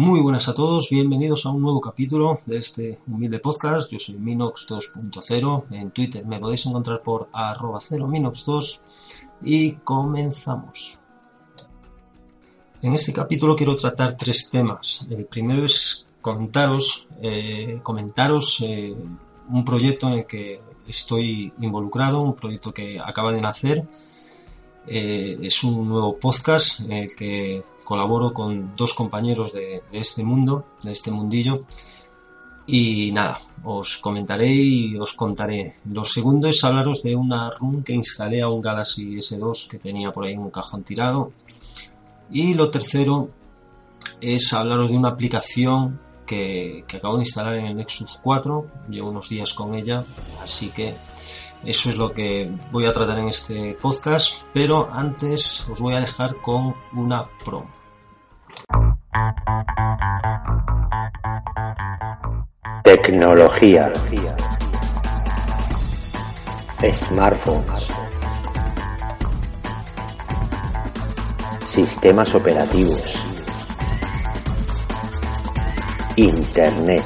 Muy buenas a todos, bienvenidos a un nuevo capítulo de este humilde podcast. Yo soy Minox 2.0. En Twitter me podéis encontrar por arroba 0minox2 y comenzamos. En este capítulo quiero tratar tres temas. El primero es comentaros, eh, comentaros eh, un proyecto en el que estoy involucrado, un proyecto que acaba de nacer. Eh, es un nuevo podcast en el que colaboro con dos compañeros de, este mundo, de este mundillo. Y nada, os comentaré y os contaré. Lo segundo es hablaros de una run que instalé a un Galaxy S2 que tenía por ahí en un cajón tirado. Y lo tercero es hablaros de una aplicación que, que, acabo de instalar en el Nexus 4. Llevo unos días con ella, así que eso es lo que voy a tratar en este podcast. Pero antes os voy a dejar con una promo. Tecnología. Smartphones. Sistemas operativos. Internet.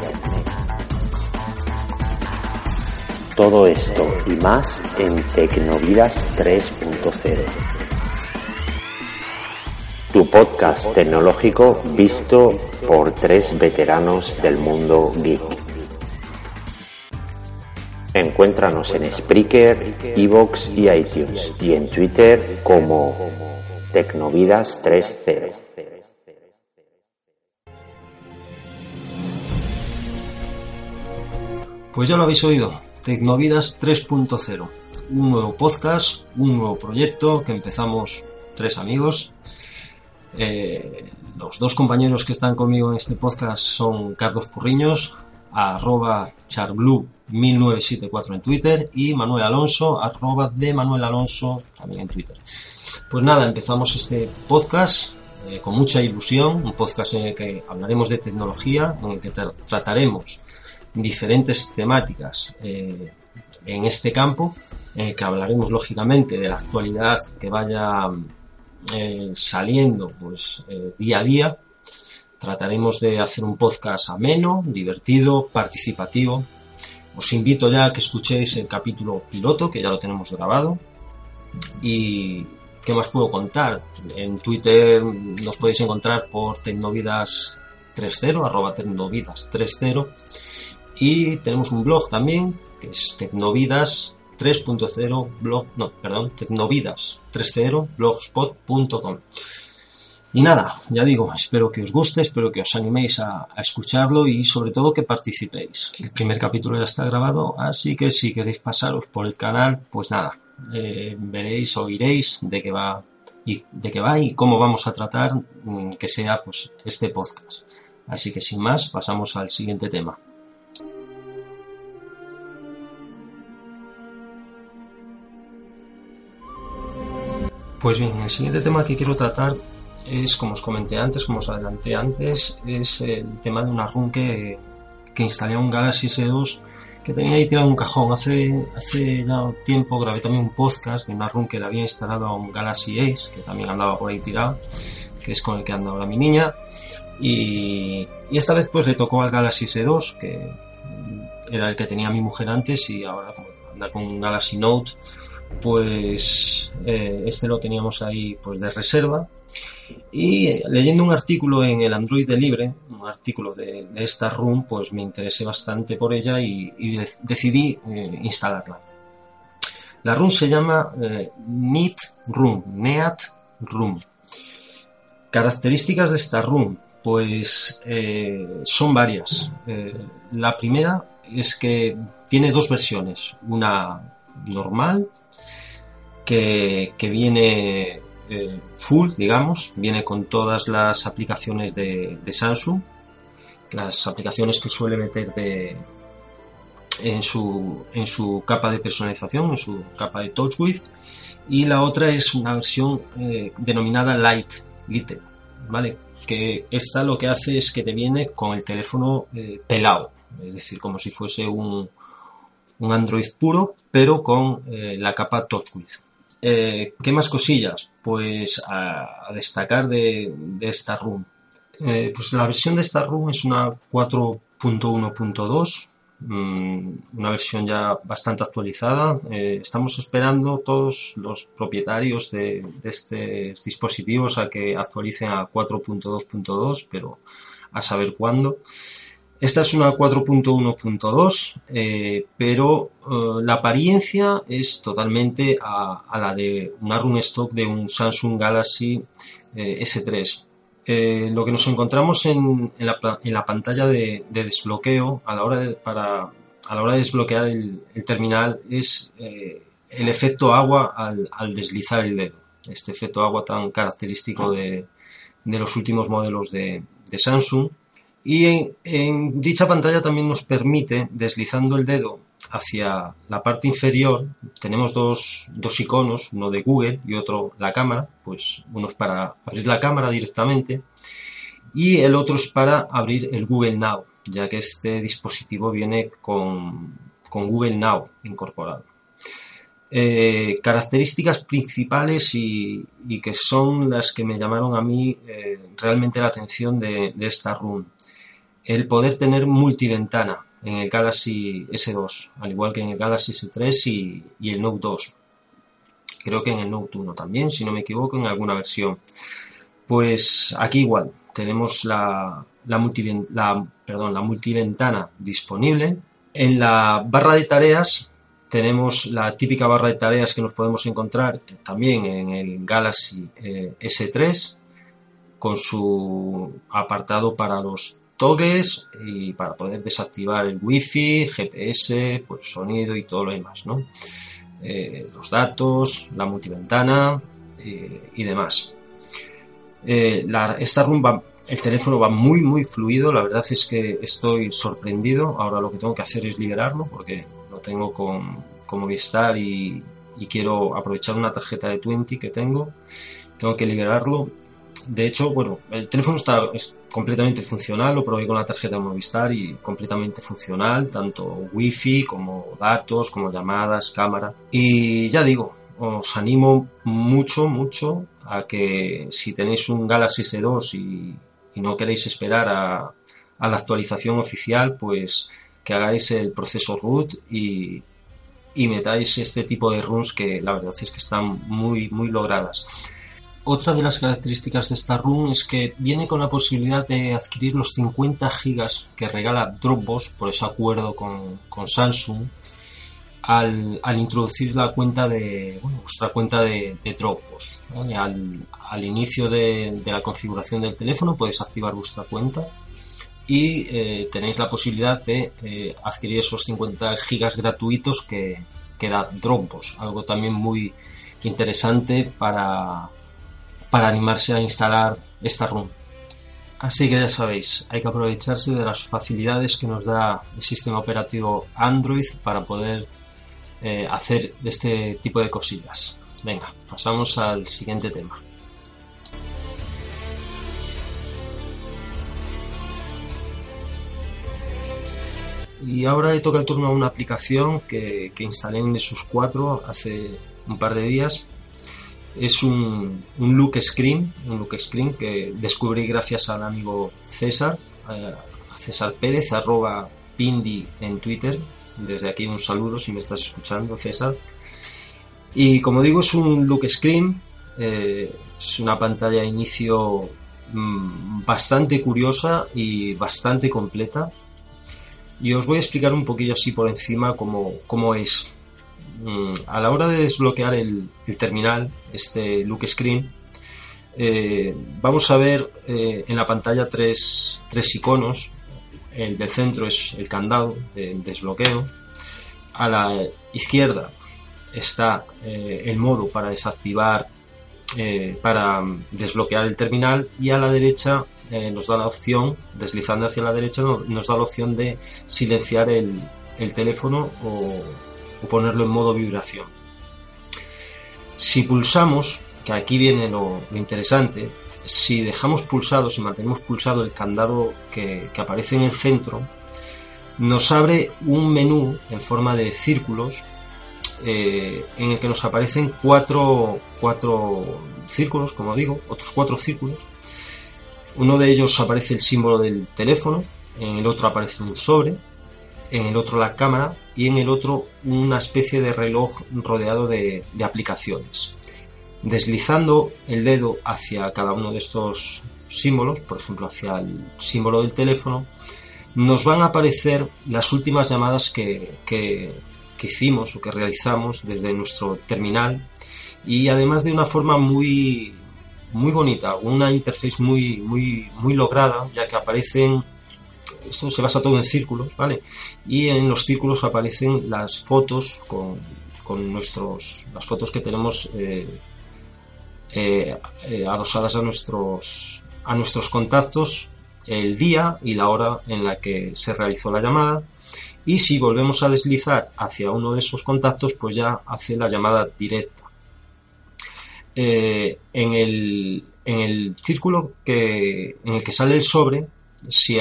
Todo esto y más en Tecnovidas 3.0 tu podcast tecnológico visto por tres veteranos del mundo geek. Encuéntranos en Spreaker, Evox y iTunes y en Twitter como Tecnovidas 3.0. Pues ya lo habéis oído, Tecnovidas 3.0, un nuevo podcast, un nuevo proyecto que empezamos tres amigos eh, los dos compañeros que están conmigo en este podcast son Carlos Purriños, arroba charblue1974 en Twitter y Manuel Alonso, arroba de Manuel Alonso también en Twitter. Pues nada, empezamos este podcast eh, con mucha ilusión, un podcast en el que hablaremos de tecnología, en el que trataremos diferentes temáticas eh, en este campo, en el que hablaremos lógicamente de la actualidad que vaya eh, saliendo pues eh, día a día. Trataremos de hacer un podcast ameno, divertido, participativo. Os invito ya a que escuchéis el capítulo piloto, que ya lo tenemos grabado. Y ¿qué más puedo contar? En Twitter nos podéis encontrar por Tecnovidas30, arroba Tecnovidas30. Y tenemos un blog también, que es Tecnovidas 3.0 blog, no, perdón, tecnovidas 3.0 blogspot.com. Y nada, ya digo, espero que os guste, espero que os animéis a, escucharlo y sobre todo que participéis. El primer capítulo ya está grabado, así que si queréis pasaros por el canal, pues nada, eh, veréis, oiréis de qué va y de qué va y cómo vamos a tratar mm, que sea pues este podcast. Así que sin más, pasamos al siguiente tema. Pues bien, el siguiente tema que quiero tratar es, como os comenté antes, como os adelanté antes, es el tema de una run que, instalé un Galaxy S2 que tenía ahí tirado en un cajón. Hace, hace ya un tiempo grabé también un podcast de una run que le había instalado a un Galaxy Ace, que también andaba por ahí tirado, que es con el que anda ahora mi niña. Y, y esta vez pues le tocó al Galaxy S2, que era el que tenía mi mujer antes y ahora anda con un Galaxy Note pues eh, este lo teníamos ahí pues de reserva y eh, leyendo un artículo en el Android de Libre, un artículo de, esta room, pues me interesé bastante por ella y, decidí eh, instalarla. La room se llama Neat Room, Neat Room. Características de esta room, pues son varias. la primera es que tiene dos versiones, una normal que, viene eh, full, digamos, viene con todas las aplicaciones de, Samsung, las aplicaciones que suele meter de, en, su, en su capa de personalización, en su capa de TouchWiz, y la otra es una versión eh, denominada Light, Lite, ¿vale? Que esta lo que hace es que te viene con el teléfono eh, pelado, es decir, como si fuese un, un Android puro, pero con la capa TouchWiz. Eh, ¿Qué más cosillas? Pues a, destacar de, esta room. Eh, pues la versión de esta room es una 4.1.2, mm, una versión ya bastante actualizada. Eh, estamos esperando todos los propietarios de, estos dispositivos a que actualicen a 4.2.2, pero a saber cuándo. Esta es una 4.1.2, eh, pero la apariencia es totalmente a, la de una run stock de un Samsung Galaxy S3. Eh, lo que nos encontramos en, la, pantalla de, desbloqueo a la hora de, para, a la hora de desbloquear el, terminal es eh, el efecto agua al, deslizar el dedo. Este efecto agua tan característico de, los últimos modelos de, Samsung. Y en, dicha pantalla también nos permite, deslizando el dedo hacia la parte inferior tenemos dos, iconos, uno de Google y otro la cámara, pues uno es para abrir la cámara directamente y el otro es para abrir el Google Now, ya que este dispositivo viene con, Google Now incorporado. Eh, características principales y, que son las que me llamaron a mí eh, realmente la atención de, de esta room. El poder tener multiventana, en el Galaxy S2, al igual que en el Galaxy S3 y, el Note 2. Creo que en el Note 1 también, si no me equivoco, en alguna versión. Pues aquí igual, tenemos la, la, la multiventana disponible. En la barra de tareas tenemos la típica barra de tareas que nos podemos encontrar también en el Galaxy eh, S3 con su apartado para los toques y para poder desactivar el wifi, GPS, pues sonido y todo lo demás, ¿no? Eh, los datos, la multiventana eh, y demás. Eh, esta rumba, el teléfono va muy muy fluido, la verdad es que estoy sorprendido, ahora lo que tengo que hacer es liberarlo porque lo tengo con, con Movistar y quiero aprovechar una tarjeta de 20 que tengo, tengo que liberarlo de hecho, bueno, el teléfono está completamente funcional, lo probé con la tarjeta de Movistar y completamente funcional, tanto wifi como datos, como llamadas, cámara. Y ya digo, os animo mucho, mucho a que si tenéis un Galaxy S2 y, no queréis esperar a, la actualización oficial, pues que hagáis el proceso root y, y metáis este tipo de runs que la verdad es que están muy, muy logradas. Otra de las características de esta ROM es que viene con la posibilidad de adquirir los 50 gigas que regala Dropbox por ese acuerdo con, Samsung al, introducir la cuenta de vuestra cuenta de, Dropbox. Al, inicio de, la configuración del teléfono podéis activar vuestra cuenta y eh, tenéis la posibilidad de eh, adquirir esos 50 gigas gratuitos que, que da Dropbox. Algo también muy interesante para para animarse a instalar esta ROM. Así que ya sabéis, hay que aprovecharse de las facilidades que nos da el sistema operativo Android para poder eh, hacer este tipo de cosillas. Venga, pasamos al siguiente tema. Y ahora le toca el turno a una aplicación que, que instalé en Nexus 4 hace un par de días es un, look screen, un look screen que descubrí gracias al amigo César, eh, César Pérez, arroba Pindi en Twitter. Desde aquí un saludo si me estás escuchando, César. Y como digo, es un look screen, eh, es una pantalla de inicio mm, bastante curiosa y bastante completa. Y os voy a explicar un poquillo así por encima cómo, cómo es. A la hora de desbloquear el, terminal, este look screen, eh, vamos a ver eh, en la pantalla tres, iconos. El del centro es el candado de desbloqueo. A la izquierda está eh, el modo para desactivar, para desbloquear el terminal. Y a la derecha nos da la opción, deslizando hacia la derecha, nos da la opción de silenciar el, el teléfono o ponerlo en modo vibración. Si pulsamos, que aquí viene lo, interesante, si dejamos pulsado, si mantenemos pulsado el candado que, aparece en el centro, nos abre un menú en forma de círculos eh, en el que nos aparecen cuatro, cuatro círculos, como digo, otros cuatro círculos, Uno de ellos aparece el símbolo del teléfono, en el otro aparece un sobre, en el otro la cámara y en el otro una especie de reloj rodeado de, aplicaciones. Deslizando el dedo hacia cada uno de estos símbolos, por ejemplo hacia el símbolo del teléfono, nos van a aparecer las últimas llamadas que, que, hicimos o que realizamos desde nuestro terminal y además de una forma muy muy bonita, una interface muy muy muy lograda, ya que aparecen esto se basa todo en círculos, ¿vale? Y en los círculos aparecen las fotos con, nuestros las fotos que tenemos eh, eh, eh, adosadas a nuestros a nuestros contactos el día y la hora en la que se realizó la llamada y si volvemos a deslizar hacia uno de esos contactos pues ya hace la llamada directa en, el, en el círculo que, en el que sale el sobre si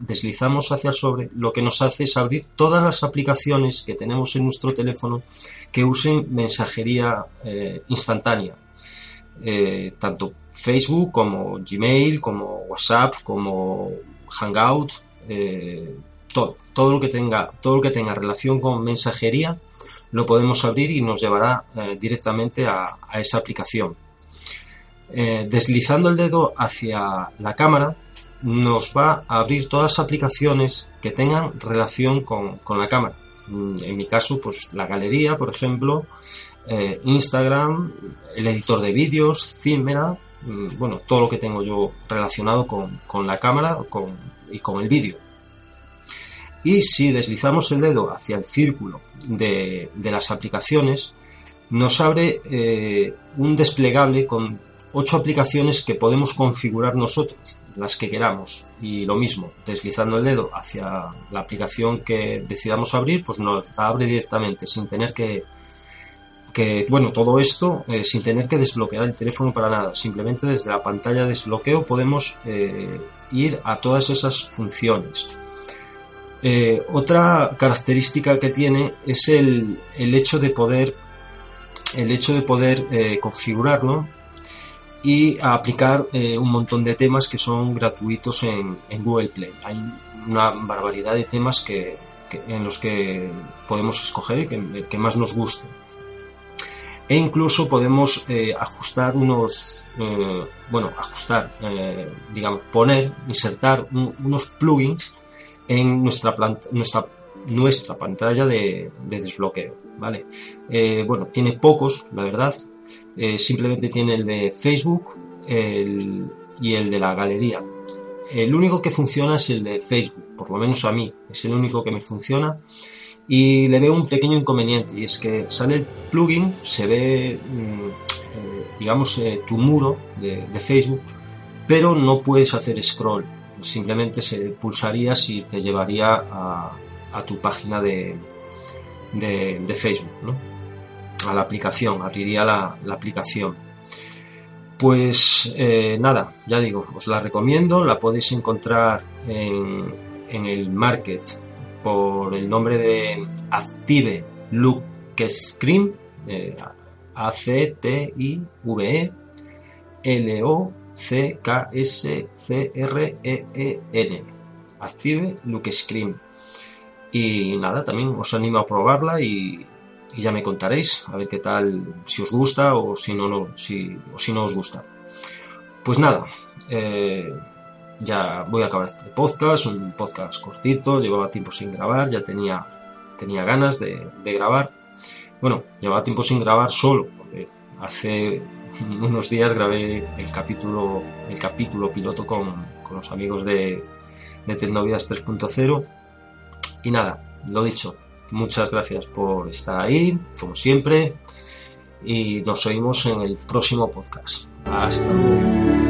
deslizamos hacia el sobre, lo que nos hace es abrir todas las aplicaciones que tenemos en nuestro teléfono que usen mensajería eh, instantánea. Eh, tanto Facebook como Gmail, como WhatsApp, como Hangout, eh, todo, todo, lo que tenga, todo lo que tenga relación con mensajería lo podemos abrir y nos llevará directamente a, a, esa aplicación. deslizando el dedo hacia la cámara nos va a abrir todas las aplicaciones que tengan relación con, la cámara. Mm, en mi caso, pues la galería, por ejemplo, eh, Instagram, el editor de vídeos, Cinema, mm, bueno, todo lo que tengo yo relacionado con, la cámara y con el vídeo. Y si deslizamos el dedo hacia el círculo de, las aplicaciones, nos abre eh, un desplegable con ocho aplicaciones que podemos configurar nosotros las que queramos. Y lo mismo, deslizando el dedo hacia la aplicación que decidamos abrir, pues nos abre directamente, sin tener que, que bueno, todo esto eh, sin tener que desbloquear el teléfono para nada. Simplemente desde la pantalla de desbloqueo podemos eh, ir a todas esas funciones. Eh, otra característica que tiene es el, el hecho de poder el hecho de poder configurarlo y aplicar eh, un montón de temas que son gratuitos en, Google Play. Hay una barbaridad de temas que, en los que podemos escoger y que, más nos guste. E incluso podemos eh, ajustar unos, eh, bueno, ajustar, digamos, poner, insertar unos plugins en nuestra, nuestra, nuestra pantalla de, de desbloqueo, ¿vale? bueno, tiene pocos, la verdad, eh, simplemente tiene el de Facebook y el de la galería. El único que funciona es el de Facebook, por lo menos a mí, es el único que me funciona. Y le veo un pequeño inconveniente, y es que sale el plugin, se ve, mm, eh, digamos, eh, tu muro de, Facebook, pero no puedes hacer scroll. Simplemente se pulsaría si te llevaría a, tu página de, de Facebook. ¿no? A la aplicación, abriría la, aplicación. Pues eh, nada, ya digo, os la recomiendo, la podéis encontrar en, el market por el nombre de Active Look Screen, eh, A-C-T-I-V-E L-O-C-K-S-C-R-E-E-N. Active Look Screen. Y nada, también os animo a probarla y, y ya me contaréis a ver qué tal, si os gusta o si no, no si, o si no os gusta. Pues nada, eh, ya voy a acabar este podcast, un podcast cortito, llevaba tiempo sin grabar, ya tenía, tenía ganas de, grabar. Bueno, llevaba tiempo sin grabar solo, porque hace unos días grabé el capítulo, el capítulo piloto con, los amigos de, de Tecnovidas 3.0 y nada, lo dicho, Muchas gracias por estar ahí, como siempre, y nos oímos en el próximo podcast. Hasta luego.